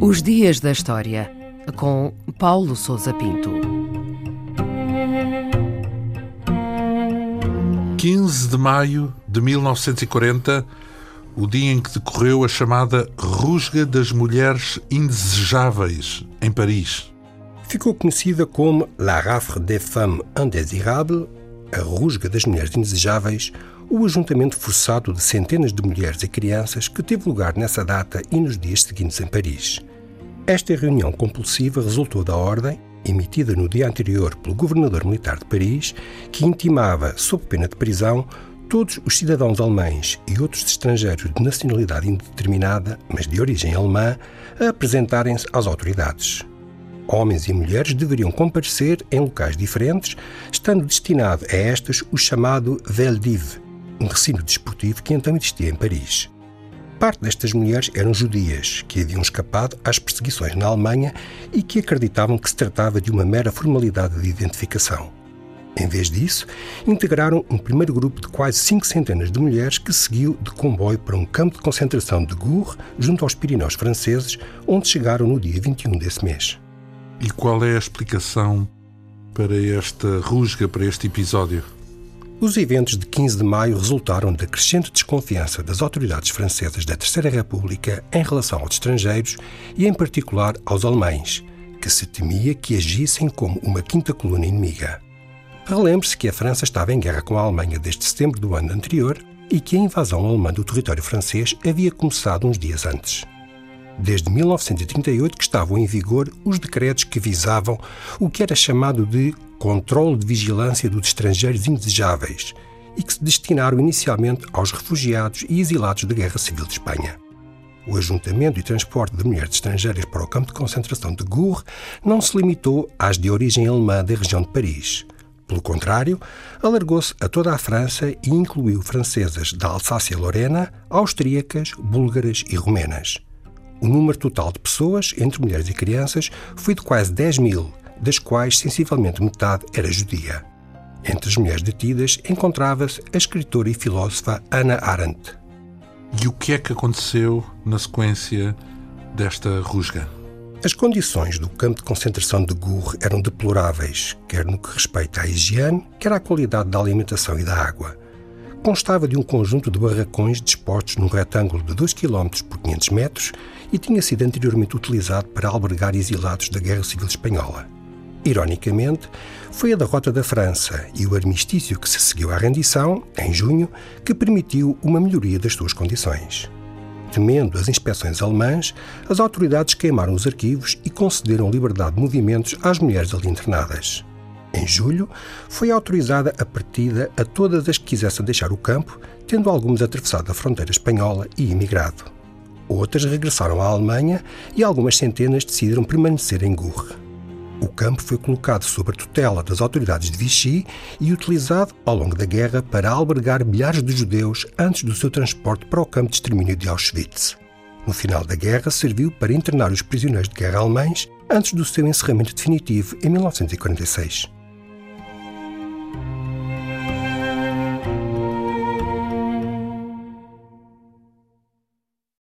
Os Dias da História, com Paulo Souza Pinto. 15 de maio de 1940, o dia em que decorreu a chamada Rusga das Mulheres Indesejáveis, em Paris. Ficou conhecida como La Rafre des Femmes Indésirables, a Rusga das Mulheres Indesejáveis, o ajuntamento forçado de centenas de mulheres e crianças que teve lugar nessa data e nos dias seguintes em Paris. Esta reunião compulsiva resultou da ordem, emitida no dia anterior pelo governador militar de Paris, que intimava, sob pena de prisão, todos os cidadãos alemães e outros estrangeiros de nacionalidade indeterminada, mas de origem alemã, a apresentarem-se às autoridades. Homens e mulheres deveriam comparecer em locais diferentes, estando destinado a estas o chamado Veldiv, um recinto desportivo que então existia em Paris. Parte destas mulheres eram judias, que haviam escapado às perseguições na Alemanha e que acreditavam que se tratava de uma mera formalidade de identificação. Em vez disso, integraram um primeiro grupo de quase cinco centenas de mulheres que seguiu de comboio para um campo de concentração de Gour, junto aos Pirineus franceses, onde chegaram no dia 21 desse mês. E qual é a explicação para esta rusga, para este episódio? Os eventos de 15 de maio resultaram da crescente desconfiança das autoridades francesas da Terceira República em relação aos estrangeiros e, em particular, aos alemães, que se temia que agissem como uma quinta coluna inimiga. Relembre-se que a França estava em guerra com a Alemanha desde setembro do ano anterior e que a invasão alemã do território francês havia começado uns dias antes. Desde 1938 que estavam em vigor os decretos que visavam o que era chamado de controle de vigilância dos estrangeiros indesejáveis e que se destinaram inicialmente aos refugiados e exilados da Guerra Civil de Espanha. O ajuntamento e transporte de mulheres estrangeiras para o campo de concentração de Gour não se limitou às de origem alemã da região de Paris. Pelo contrário, alargou-se a toda a França e incluiu francesas da Alsácia-Lorena, austríacas, búlgaras e romenas. O número total de pessoas, entre mulheres e crianças, foi de quase 10 mil, das quais sensivelmente metade era judia. Entre as mulheres detidas encontrava-se a escritora e filósofa Anna Arendt. E o que é que aconteceu na sequência desta rusga? As condições do campo de concentração de Gour eram deploráveis, quer no que respeita à higiene, quer à qualidade da alimentação e da água. Constava de um conjunto de barracões dispostos num retângulo de 2 km por 500 metros e tinha sido anteriormente utilizado para albergar exilados da Guerra Civil Espanhola. Ironicamente, foi a derrota da França e o armistício que se seguiu à rendição, em junho, que permitiu uma melhoria das suas condições. Temendo as inspeções alemãs, as autoridades queimaram os arquivos e concederam liberdade de movimentos às mulheres ali internadas. Em julho, foi autorizada a partida a todas as que quisessem deixar o campo, tendo algumas atravessado a fronteira espanhola e emigrado. Outras regressaram à Alemanha e algumas centenas decidiram permanecer em Gourre. O campo foi colocado sob a tutela das autoridades de Vichy e utilizado ao longo da guerra para albergar milhares de judeus antes do seu transporte para o campo de extermínio de Auschwitz. No final da guerra, serviu para internar os prisioneiros de guerra alemães antes do seu encerramento definitivo em 1946.